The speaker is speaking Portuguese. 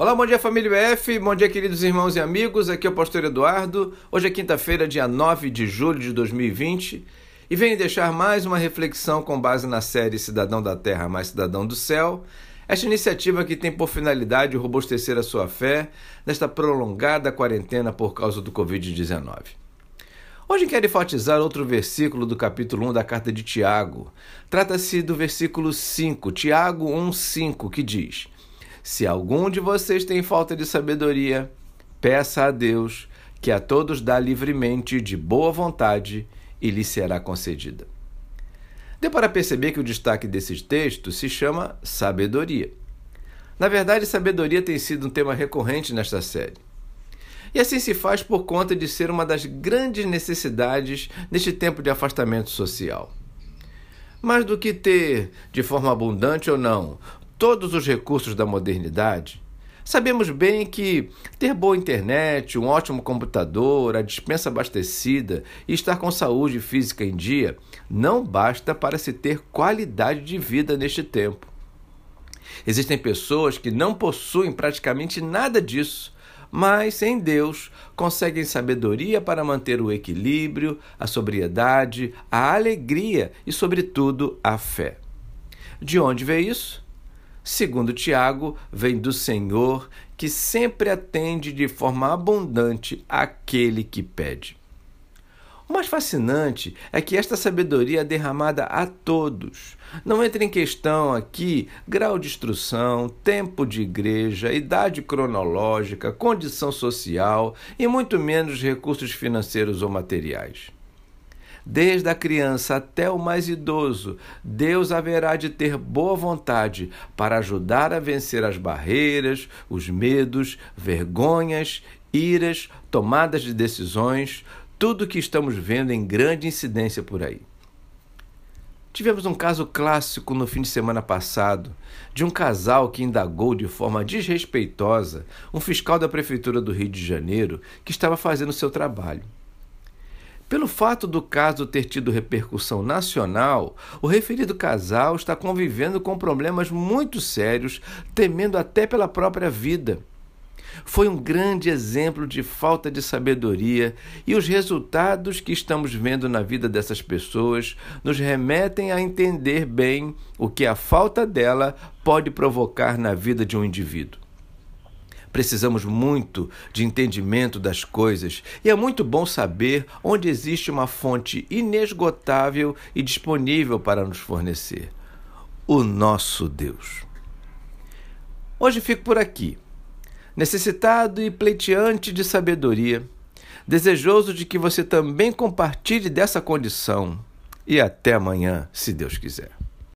Olá, bom dia família F, bom dia queridos irmãos e amigos, aqui é o pastor Eduardo. Hoje é quinta-feira, dia 9 de julho de 2020 e venho deixar mais uma reflexão com base na série Cidadão da Terra mais Cidadão do Céu. Esta iniciativa que tem por finalidade robustecer a sua fé nesta prolongada quarentena por causa do Covid-19. Hoje quero enfatizar outro versículo do capítulo 1 da carta de Tiago. Trata-se do versículo 5, Tiago 1,5, que diz: se algum de vocês tem falta de sabedoria, peça a Deus, que a todos dá livremente, de boa vontade, e lhe será concedida. Deu para perceber que o destaque desses textos se chama sabedoria. Na verdade, sabedoria tem sido um tema recorrente nesta série. E assim se faz por conta de ser uma das grandes necessidades neste tempo de afastamento social. Mais do que ter, de forma abundante ou não, todos os recursos da modernidade, sabemos bem que ter boa internet, um ótimo computador, a dispensa abastecida e estar com saúde física em dia não basta para se ter qualidade de vida neste tempo. Existem pessoas que não possuem praticamente nada disso, mas em Deus conseguem sabedoria para manter o equilíbrio, a sobriedade, a alegria e, sobretudo, a fé. De onde vem isso? Segundo Tiago, vem do Senhor, que sempre atende de forma abundante aquele que pede. O mais fascinante é que esta sabedoria é derramada a todos. Não entra em questão aqui grau de instrução, tempo de igreja, idade cronológica, condição social e muito menos recursos financeiros ou materiais. Desde a criança até o mais idoso, Deus haverá de ter boa vontade para ajudar a vencer as barreiras, os medos, vergonhas, iras, tomadas de decisões, tudo que estamos vendo em grande incidência por aí. Tivemos um caso clássico no fim de semana passado de um casal que indagou de forma desrespeitosa um fiscal da Prefeitura do Rio de Janeiro que estava fazendo seu trabalho. Pelo fato do caso ter tido repercussão nacional, o referido casal está convivendo com problemas muito sérios, temendo até pela própria vida. Foi um grande exemplo de falta de sabedoria e os resultados que estamos vendo na vida dessas pessoas nos remetem a entender bem o que a falta dela pode provocar na vida de um indivíduo. Precisamos muito de entendimento das coisas e é muito bom saber onde existe uma fonte inesgotável e disponível para nos fornecer: o nosso Deus. Hoje fico por aqui, necessitado e pleiteante de sabedoria, desejoso de que você também compartilhe dessa condição. E até amanhã, se Deus quiser.